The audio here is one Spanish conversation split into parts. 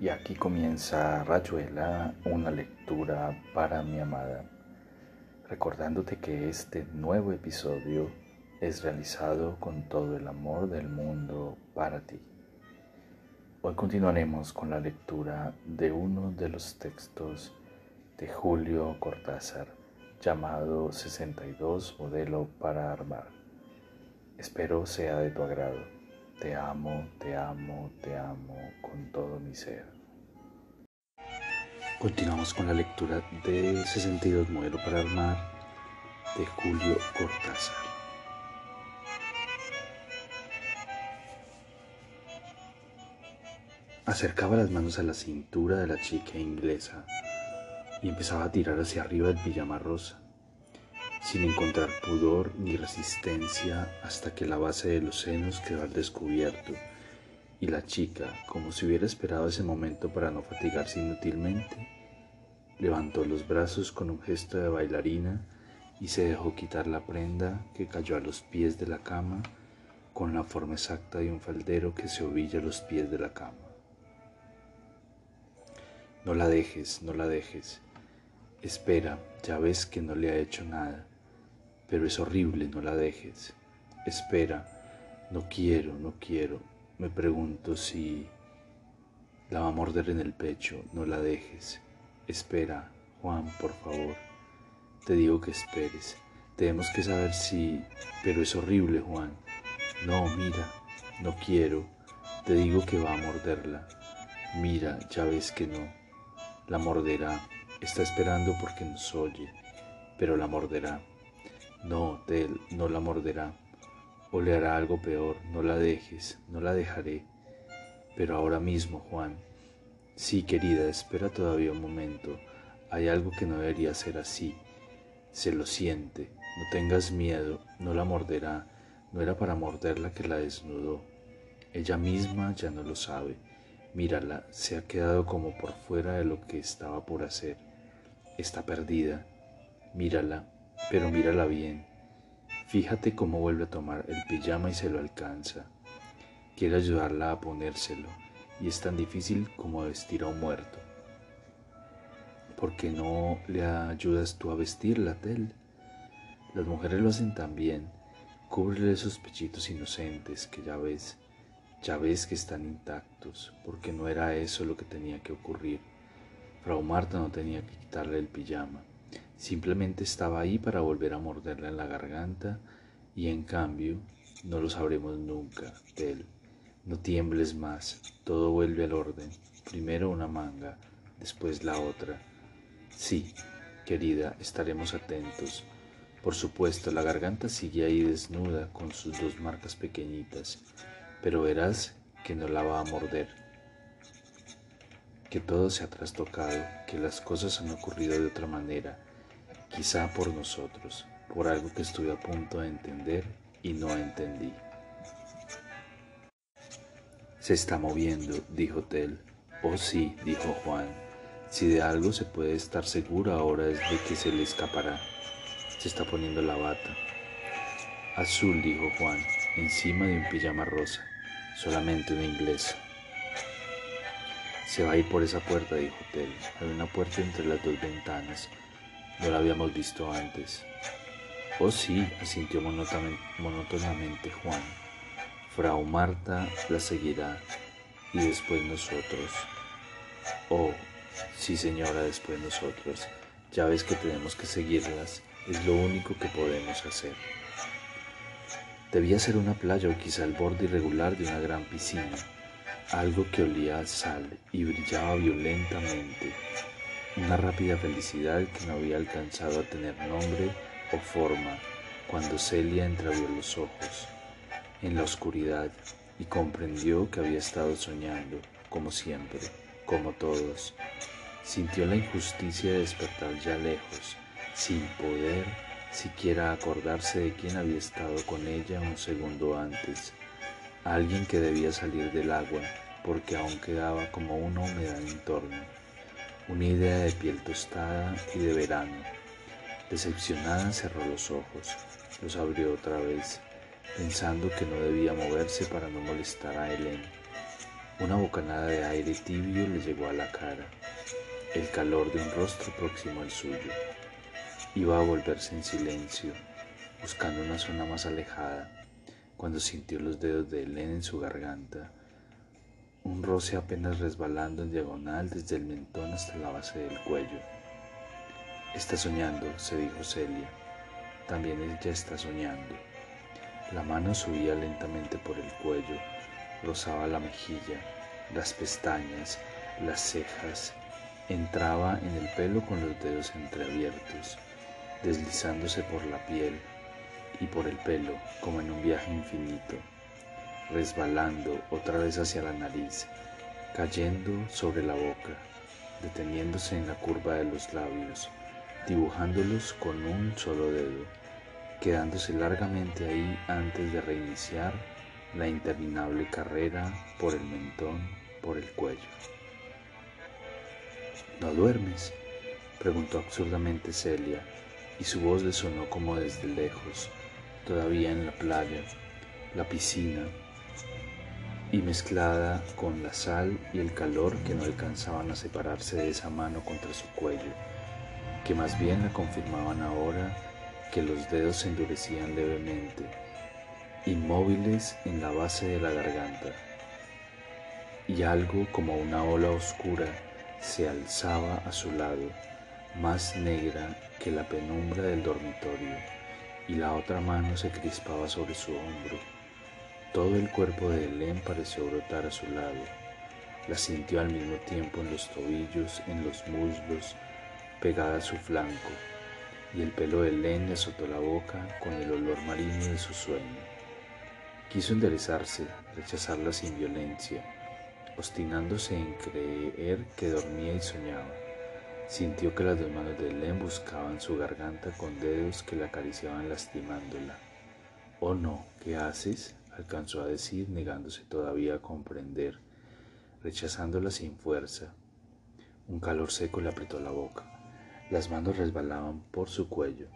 Y aquí comienza Rayuela, una lectura para mi amada, recordándote que este nuevo episodio es realizado con todo el amor del mundo para ti. Hoy continuaremos con la lectura de uno de los textos de Julio Cortázar llamado 62 Modelo para Armar. Espero sea de tu agrado. Te amo, te amo, te amo con todo mi ser. Continuamos con la lectura de 62 Modelo para Armar de Julio Cortázar. Acercaba las manos a la cintura de la chica inglesa y empezaba a tirar hacia arriba el pijama rosa sin encontrar pudor ni resistencia hasta que la base de los senos quedó al descubierto y la chica, como si hubiera esperado ese momento para no fatigarse inútilmente, levantó los brazos con un gesto de bailarina y se dejó quitar la prenda que cayó a los pies de la cama con la forma exacta de un faldero que se ovilla a los pies de la cama. No la dejes, no la dejes. Espera, ya ves que no le ha hecho nada pero es horrible, no la dejes. Espera, no quiero, no quiero. Me pregunto si la va a morder en el pecho, no la dejes. Espera, Juan, por favor. Te digo que esperes. Tenemos que saber si... Pero es horrible, Juan. No, mira, no quiero. Te digo que va a morderla. Mira, ya ves que no. La morderá. Está esperando porque nos oye, pero la morderá. No, Tel, no la morderá. O le hará algo peor. No la dejes, no la dejaré. Pero ahora mismo, Juan. Sí, querida, espera todavía un momento. Hay algo que no debería ser así. Se lo siente. No tengas miedo, no la morderá. No era para morderla que la desnudó. Ella misma ya no lo sabe. Mírala, se ha quedado como por fuera de lo que estaba por hacer. Está perdida. Mírala, pero mírala bien. Fíjate cómo vuelve a tomar el pijama y se lo alcanza. Quiere ayudarla a ponérselo y es tan difícil como vestir a un muerto. ¿Por qué no le ayudas tú a vestirla, Tel? Las mujeres lo hacen tan bien. Cúbrele esos pechitos inocentes que ya ves, ya ves que están intactos, porque no era eso lo que tenía que ocurrir. Frau Marta no tenía que quitarle el pijama. Simplemente estaba ahí para volver a morderla en la garganta y en cambio no lo sabremos nunca, Tel. No tiembles más, todo vuelve al orden. Primero una manga, después la otra. Sí, querida, estaremos atentos. Por supuesto, la garganta sigue ahí desnuda con sus dos marcas pequeñitas, pero verás que no la va a morder. Que todo se ha trastocado, que las cosas han ocurrido de otra manera quizá por nosotros, por algo que estuve a punto de entender y no entendí. Se está moviendo, dijo Tel. Oh sí, dijo Juan. Si de algo se puede estar seguro ahora es de que se le escapará. Se está poniendo la bata. Azul, dijo Juan, encima de un pijama rosa, solamente una inglesa. Se va a ir por esa puerta, dijo Tel. Hay una puerta entre las dos ventanas. No la habíamos visto antes. Oh sí, asintió monótonamente Juan. Frau Marta la seguirá y después nosotros. Oh, sí señora, después nosotros. Ya ves que tenemos que seguirlas, es lo único que podemos hacer. Debía ser una playa o quizá el borde irregular de una gran piscina, algo que olía a sal y brillaba violentamente una rápida felicidad que no había alcanzado a tener nombre o forma cuando Celia entreabrió los ojos en la oscuridad y comprendió que había estado soñando, como siempre, como todos. Sintió la injusticia de despertar ya lejos, sin poder siquiera acordarse de quién había estado con ella un segundo antes, alguien que debía salir del agua porque aún quedaba como una humedad en torno una idea de piel tostada y de verano. Decepcionada cerró los ojos, los abrió otra vez, pensando que no debía moverse para no molestar a Helen. Una bocanada de aire tibio le llegó a la cara, el calor de un rostro próximo al suyo. Iba a volverse en silencio, buscando una zona más alejada, cuando sintió los dedos de Helen en su garganta, un roce apenas resbalando en diagonal desde el mentón hasta la base del cuello. Está soñando, se dijo Celia. También ella está soñando. La mano subía lentamente por el cuello, rozaba la mejilla, las pestañas, las cejas, entraba en el pelo con los dedos entreabiertos, deslizándose por la piel y por el pelo como en un viaje infinito, resbalando otra vez hacia la nariz, cayendo sobre la boca, deteniéndose en la curva de los labios, dibujándolos con un solo dedo, quedándose largamente ahí antes de reiniciar la interminable carrera por el mentón, por el cuello. ¿No duermes? preguntó absurdamente Celia, y su voz le sonó como desde lejos, todavía en la playa, la piscina, y mezclada con la sal y el calor que no alcanzaban a separarse de esa mano contra su cuello, que más bien la confirmaban ahora que los dedos se endurecían levemente inmóviles en la base de la garganta, y algo como una ola oscura se alzaba a su lado, más negra que la penumbra del dormitorio, y la otra mano se crispaba sobre su hombro. Todo el cuerpo de Helen pareció brotar a su lado. La sintió al mismo tiempo en los tobillos, en los muslos, pegada a su flanco, y el pelo de Helen le azotó la boca con el olor marino de su sueño. Quiso enderezarse, rechazarla sin violencia, obstinándose en creer que dormía y soñaba. Sintió que las dos manos de Helen buscaban su garganta con dedos que la acariciaban lastimándola. Oh no, ¿qué haces? Alcanzó a decir, negándose todavía a comprender, rechazándola sin fuerza. Un calor seco le apretó la boca. Las manos resbalaban por su cuello,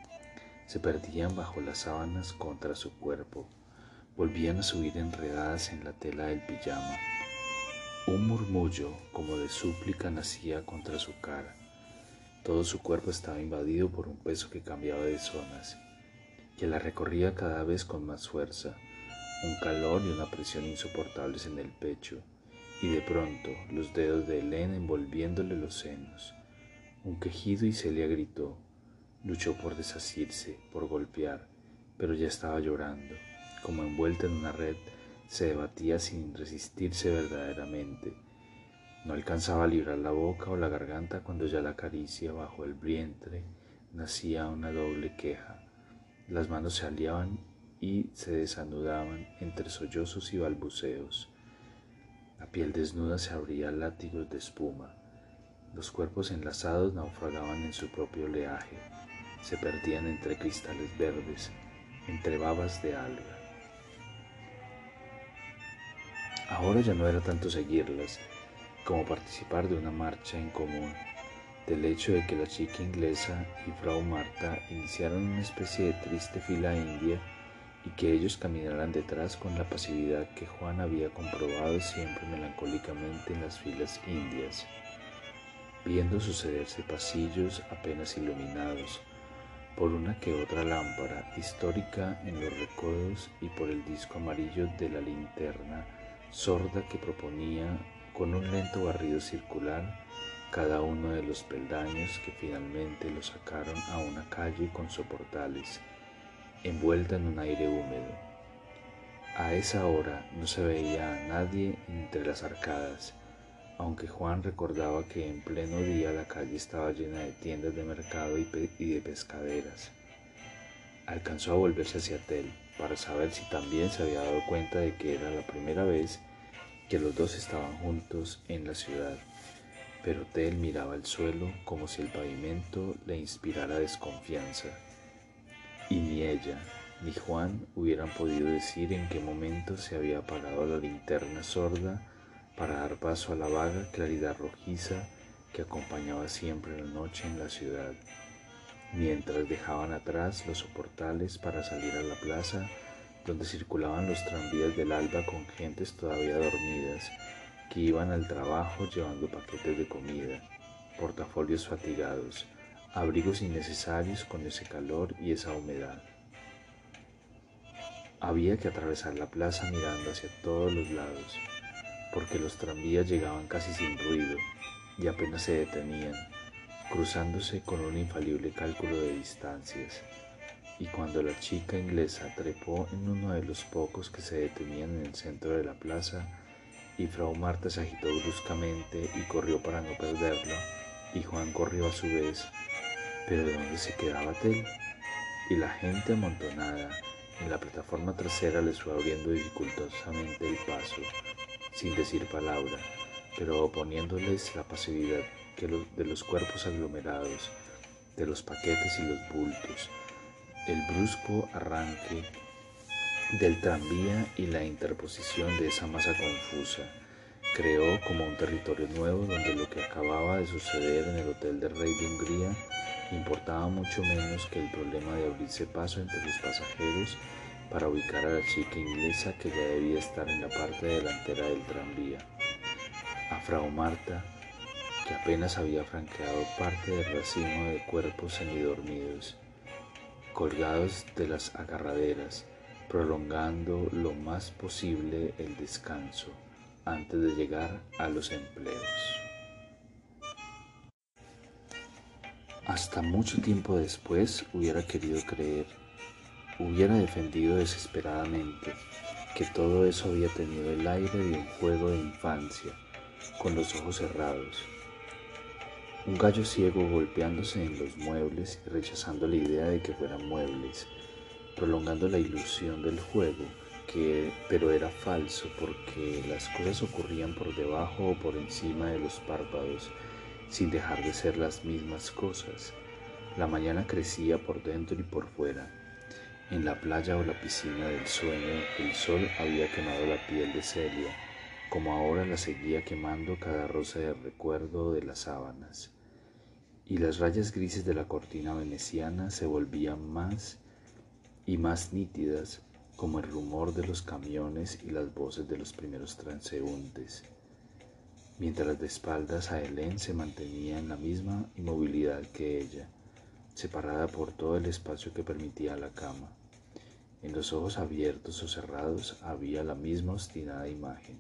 se perdían bajo las sábanas contra su cuerpo volvían a subir enredadas en la tela del pijama. Un murmullo como de súplica nacía contra su cara. Todo su cuerpo estaba invadido por un peso que cambiaba de zonas, que la recorría cada vez con más fuerza, un calor y una presión insoportables en el pecho, y de pronto los dedos de Elena envolviéndole los senos. Un quejido y Celia gritó. Luchó por desasirse, por golpear, pero ya estaba llorando como envuelta en una red, se debatía sin resistirse verdaderamente. No alcanzaba a librar la boca o la garganta cuando ya la caricia bajo el vientre nacía una doble queja. Las manos se aliaban y se desanudaban entre sollozos y balbuceos. La piel desnuda se abría látigos de espuma. Los cuerpos enlazados naufragaban en su propio oleaje, se perdían entre cristales verdes, entre babas de alga. Ahora ya no era tanto seguirlas como participar de una marcha en común, del hecho de que la chica inglesa y Frau Marta iniciaron una especie de triste fila india y que ellos caminaran detrás con la pasividad que Juan había comprobado siempre melancólicamente en las filas indias, viendo sucederse pasillos apenas iluminados por una que otra lámpara histórica en los recodos y por el disco amarillo de la linterna sorda que proponía con un lento barrido circular cada uno de los peldaños que finalmente lo sacaron a una calle con soportales, envuelta en un aire húmedo. A esa hora no se veía a nadie entre las arcadas, aunque Juan recordaba que en pleno día la calle estaba llena de tiendas de mercado y, de pescaderas. Alcanzó a volverse hacia Tel para saber si también se había dado cuenta de que era la primera vez que los dos estaban juntos en la ciudad, pero Tel miraba el suelo como si el pavimento le inspirara desconfianza. Y ni ella ni Juan hubieran podido decir en qué momento se había apagado la linterna sorda para dar paso a la vaga claridad rojiza que acompañaba siempre la noche en la ciudad. Mientras dejaban atrás los soportales para salir a la plaza donde circulaban los tranvías del alba con gentes todavía dormidas que iban al trabajo llevando paquetes de comida, portafolios fatigados, abrigos innecesarios con ese calor y esa humedad. Había que atravesar la plaza mirando hacia todos los lados, porque los tranvías llegaban casi sin ruido y apenas se detenían, cruzándose con un infalible cálculo de distancias. Y cuando la chica inglesa trepó en uno de los pocos que se detenían en el centro de la plaza, y Frau Marta se agitó bruscamente y corrió para no perderlo, y Juan corrió a su vez, pero ¿de dónde se quedaba Tel? Y la gente amontonada en la plataforma trasera les fue abriendo dificultosamente el paso, sin decir palabra, pero oponiéndoles la pasividad de los cuerpos aglomerados, de los paquetes y los bultos, el brusco arranque del tranvía y la interposición de esa masa confusa creó como un territorio nuevo donde lo que acababa de suceder en el Hotel del Rey de Hungría importaba mucho menos que el problema de abrirse paso entre los pasajeros para ubicar a la chica inglesa que ya debía estar en la parte delantera del tranvía. A Frau Marta, que apenas había franqueado parte del racimo de cuerpos semidormidos, colgados de las agarraderas, prolongando lo más posible el descanso antes de llegar a los empleos. Hasta mucho tiempo después hubiera querido creer, hubiera defendido desesperadamente que todo eso había tenido el aire de un juego de infancia, con los ojos cerrados. Un gallo ciego golpeándose en los muebles y rechazando la idea de que fueran muebles, prolongando la ilusión del juego, que, pero era falso porque las cosas ocurrían por debajo o por encima de los párpados, sin dejar de ser las mismas cosas. La mañana crecía por dentro y por fuera. En la playa o la piscina del sueño el sol había quemado la piel de Celia, como ahora la seguía quemando cada rosa de recuerdo de las sábanas. Y las rayas grises de la cortina veneciana se volvían más y más nítidas como el rumor de los camiones y las voces de los primeros transeúntes, mientras de espaldas a Helen se mantenía en la misma inmovilidad que ella, separada por todo el espacio que permitía la cama. En los ojos abiertos o cerrados había la misma obstinada imagen.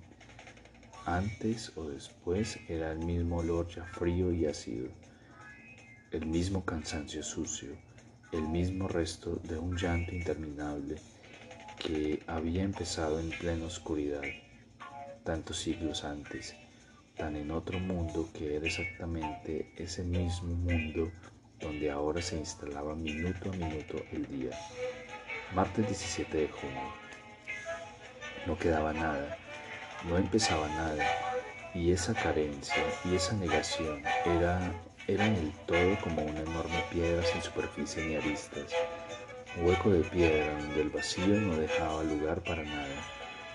Antes o después era el mismo olor ya frío y ácido, el mismo cansancio sucio, el mismo resto de un llanto interminable que había empezado en plena oscuridad, tantos siglos antes, tan en otro mundo que era exactamente ese mismo mundo donde ahora se instalaba minuto a minuto el día. Martes 17 de junio. No quedaba nada, no empezaba nada, y esa carencia y esa negación era era en el todo como una enorme piedra sin superficie ni aristas, hueco de piedra donde el vacío no dejaba lugar para nada,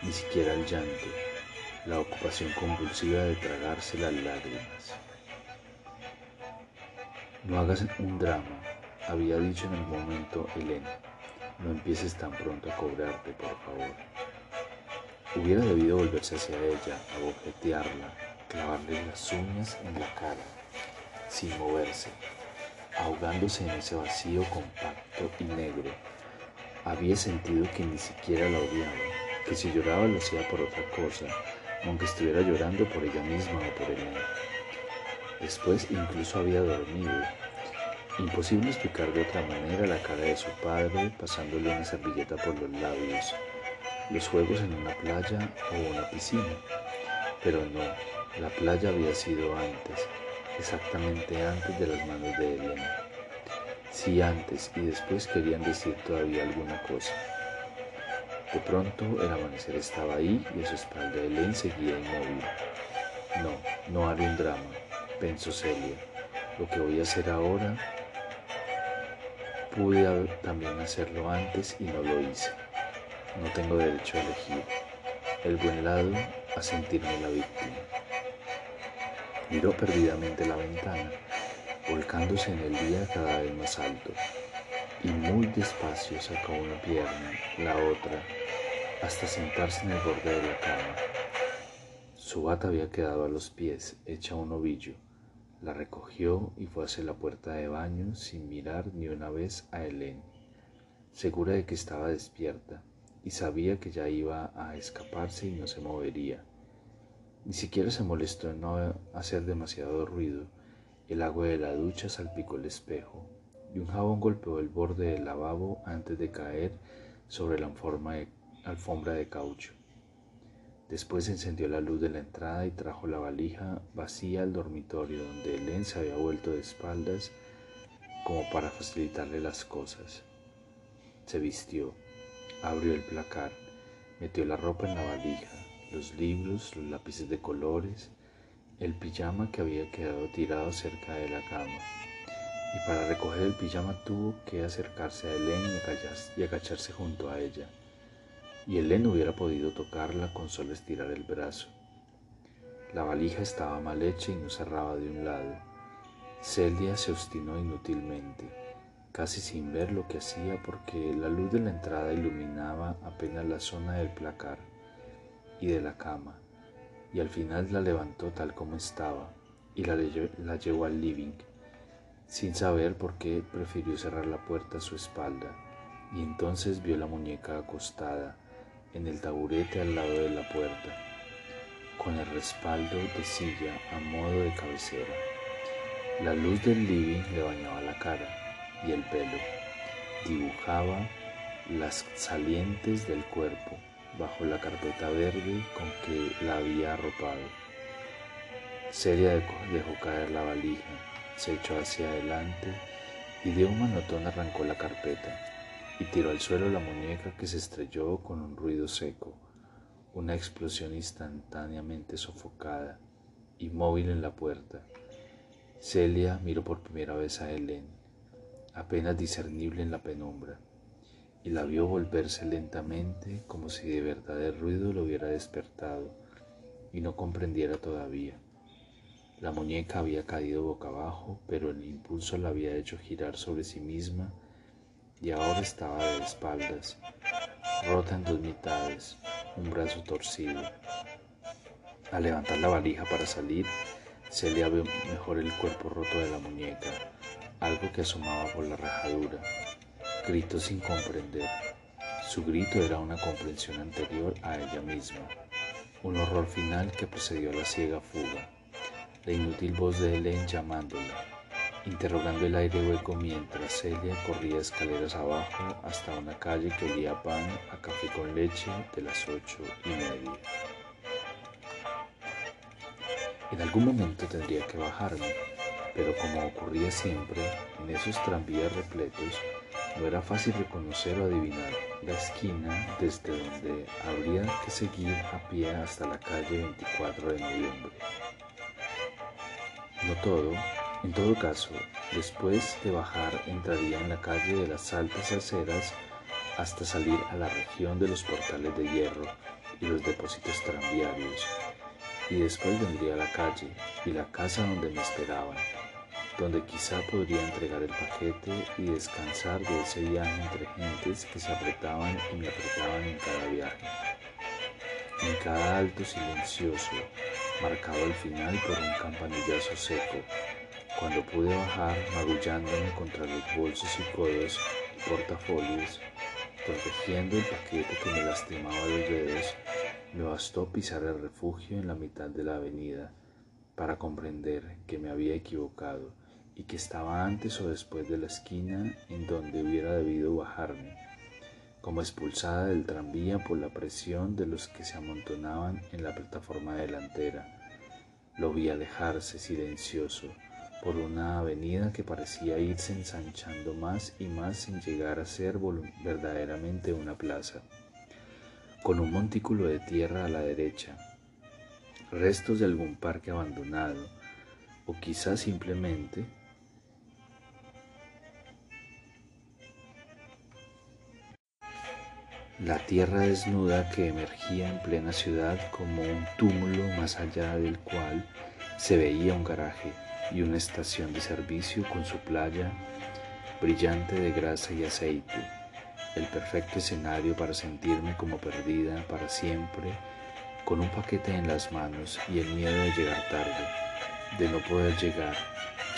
ni siquiera el llanto, la ocupación convulsiva de tragarse las lágrimas. No hagas un drama, había dicho en el momento Elena. No empieces tan pronto a cobrarte, por favor. Hubiera debido volverse hacia ella, abofetearla, clavarle las uñas en la cara sin moverse, ahogándose en ese vacío compacto y negro. Había sentido que ni siquiera la odiaba, que si lloraba lo hacía por otra cosa, aunque estuviera llorando por ella misma o por él. Después incluso había dormido. Imposible explicar de otra manera la cara de su padre pasándole una servilleta por los labios, los juegos en una playa o una piscina. Pero no, la playa había sido antes, exactamente antes de las manos de Elena. Si antes y después querían decir todavía alguna cosa. De pronto el amanecer estaba ahí y a su espalda Elena seguía inmóvil. No, no haré un drama, pensó Celia. Lo que voy a hacer ahora, pude también hacerlo antes y no lo hice. No tengo derecho a elegir el buen lado a sentirme la víctima. Miró perdidamente la ventana, volcándose en el día cada vez más alto, y muy despacio sacó una pierna, la otra, hasta sentarse en el borde de la cama. Su bata había quedado a los pies, hecha un ovillo. La recogió y fue hacia la puerta de baño sin mirar ni una vez a Helen, segura de que estaba despierta y sabía que ya iba a escaparse y no se movería. Ni siquiera se molestó en no hacer demasiado ruido. El agua de la ducha salpicó el espejo y un jabón golpeó el borde del lavabo antes de caer sobre la alfombra de caucho. Después encendió la luz de la entrada y trajo la valija vacía al dormitorio donde Helen se había vuelto de espaldas como para facilitarle las cosas. Se vistió, abrió el placar, metió la ropa en la valija, los libros, los lápices de colores, el pijama que había quedado tirado cerca de la cama. Y para recoger el pijama tuvo que acercarse a Helen y agacharse junto a ella y Helen hubiera podido tocarla con solo estirar el brazo. La valija estaba mal hecha y no cerraba de un lado. Celia se obstinó inútilmente, casi sin ver lo que hacía porque la luz de la entrada iluminaba apenas la zona del placar y de la cama, y al final la levantó tal como estaba y la, la llevó al living, sin saber por qué prefirió cerrar la puerta a su espalda, y entonces vio la muñeca acostada, en el taburete al lado de la puerta, con el respaldo de silla a modo de cabecera. La luz del living le bañaba la cara y el pelo, dibujaba las salientes del cuerpo bajo la carpeta verde con que la había arropado. Celia dejó caer la valija, se echó hacia adelante y de un manotón arrancó la carpeta y tiró al suelo la muñeca que se estrelló con un ruido seco, una explosión instantáneamente sofocada, inmóvil en la puerta. Celia miró por primera vez a Helen, apenas discernible en la penumbra, y la vio volverse lentamente como si de verdad el ruido lo hubiera despertado y no comprendiera todavía. La muñeca había caído boca abajo, pero el impulso la había hecho girar sobre sí misma y ahora estaba de espaldas, rota en dos mitades, un brazo torcido. Al levantar la valija para salir, se le vio mejor el cuerpo roto de la muñeca, algo que asomaba por la rajadura. Gritó sin comprender. Su grito era una comprensión anterior a ella misma, un horror final que precedió a la ciega fuga, la inútil voz de Helen llamándola, interrogando el aire hueco mientras Celia corría escaleras abajo hasta una calle que olía pan, a café con leche de las ocho y media. En algún momento tendría que bajarme, pero como ocurría siempre, en esos tranvías repletos, no era fácil reconocer o adivinar la esquina desde donde habría que seguir a pie hasta la calle 24 de noviembre. No todo, en todo caso, después de bajar entraría en la calle de las altas aceras hasta salir a la región de los portales de hierro y los depósitos tranviarios, y después vendría la calle y la casa donde me esperaban, donde quizá podría entregar el paquete y descansar de ese viaje entre gentes que se apretaban y me apretaban en cada viaje. En cada alto silencioso, marcado al final por un campanillazo seco, cuando pude bajar magullándome contra los bolsos y codos y portafolios, protegiendo el paquete que me lastimaba los dedos, me bastó pisar el refugio en la mitad de la avenida para comprender que me había equivocado y que estaba antes o después de la esquina en donde hubiera debido bajarme, como expulsada del tranvía por la presión de los que se amontonaban en la plataforma delantera. Lo vi alejarse silencioso, por una avenida que parecía irse ensanchando más y más sin llegar a ser verdaderamente una plaza, con un montículo de tierra a la derecha, restos de algún parque abandonado, o quizás simplemente la tierra desnuda que emergía en plena ciudad como un túmulo más allá del cual se veía un garaje y una estación de servicio con su playa brillante de grasa y aceite, el perfecto escenario para sentirme como perdida para siempre, con un paquete en las manos y el miedo de llegar tarde, de no poder llegar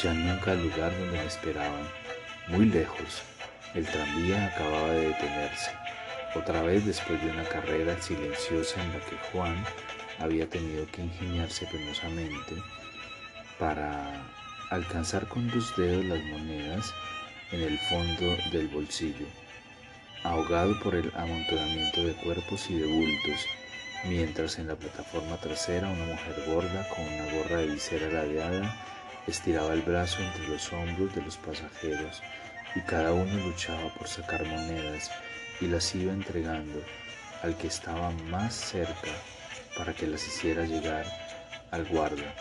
ya nunca al lugar donde me esperaban, muy lejos. El tranvía acababa de detenerse, otra vez después de una carrera silenciosa en la que Juan había tenido que ingeniarse penosamente para alcanzar con dos dedos las monedas en el fondo del bolsillo, ahogado por el amontonamiento de cuerpos y de bultos, mientras en la plataforma trasera una mujer gorda con una gorra de visera ladeada estiraba el brazo entre los hombros de los pasajeros y cada uno luchaba por sacar monedas y las iba entregando al que estaba más cerca para que las hiciera llegar al guarda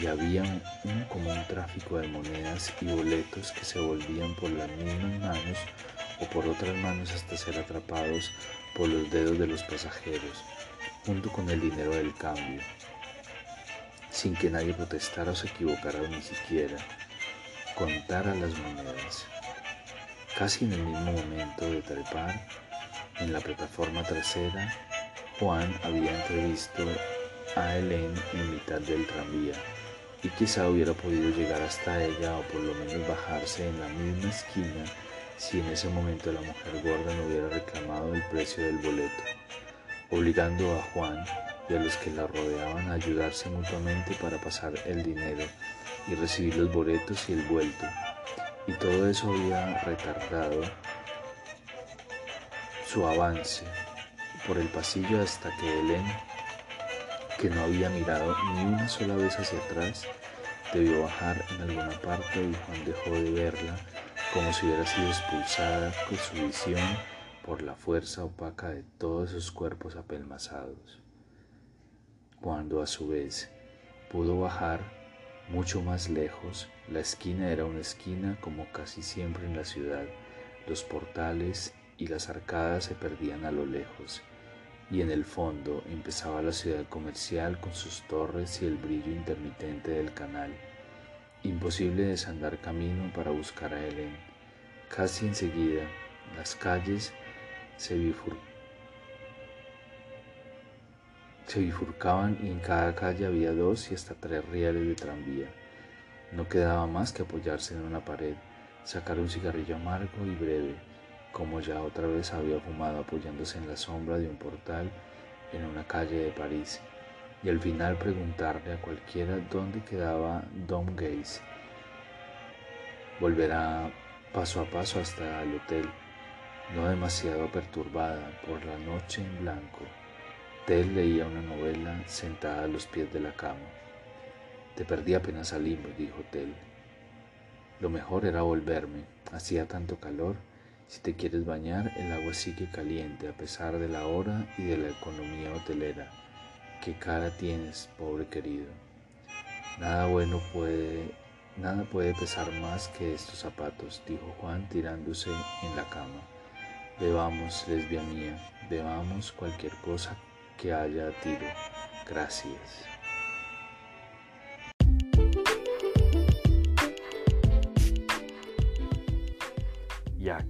y había un común tráfico de monedas y boletos que se volvían por las mismas manos o por otras manos hasta ser atrapados por los dedos de los pasajeros, junto con el dinero del cambio, sin que nadie protestara o se equivocara ni siquiera contara las monedas. Casi en el mismo momento de trepar en la plataforma trasera, Juan había entrevisto a Helen en mitad del tranvía y quizá hubiera podido llegar hasta ella o por lo menos bajarse en la misma esquina si en ese momento la mujer gorda no hubiera reclamado el precio del boleto, obligando a Juan y a los que la rodeaban a ayudarse mutuamente para pasar el dinero y recibir los boletos y el vuelto. Y todo eso había retardado su avance por el pasillo hasta que Helen que no había mirado ni una sola vez hacia atrás, debió bajar en alguna parte y Juan dejó de verla como si hubiera sido expulsada con su visión por la fuerza opaca de todos esos cuerpos apelmazados. Cuando a su vez pudo bajar mucho más lejos, la esquina era una esquina como casi siempre en la ciudad, los portales y las arcadas se perdían a lo lejos y en el fondo empezaba la ciudad comercial con sus torres y el brillo intermitente del canal. Imposible desandar camino para buscar a Helen. Casi enseguida las calles se, bifurcaban y en cada calle había dos y hasta tres rieles de tranvía. No quedaba más que apoyarse en una pared, sacar un cigarrillo amargo y breve como ya otra vez había fumado apoyándose en la sombra de un portal en una calle de París, y al final preguntarle a cualquiera dónde quedaba Dom Gaze. Volverá paso a paso hasta el hotel, no demasiado perturbada por la noche en blanco. Tel leía una novela sentada a los pies de la cama. Te perdí apenas salimos, dijo Tel. Lo mejor era volverme, hacía tanto calor si te quieres bañar, el agua sigue caliente a pesar de la hora y de la economía hotelera. ¿Qué cara tienes, pobre querido? Nada bueno puede, nada puede pesar más que estos zapatos, dijo Juan tirándose en la cama. Bebamos, lesbia mía, bebamos cualquier cosa que haya a tiro. Gracias.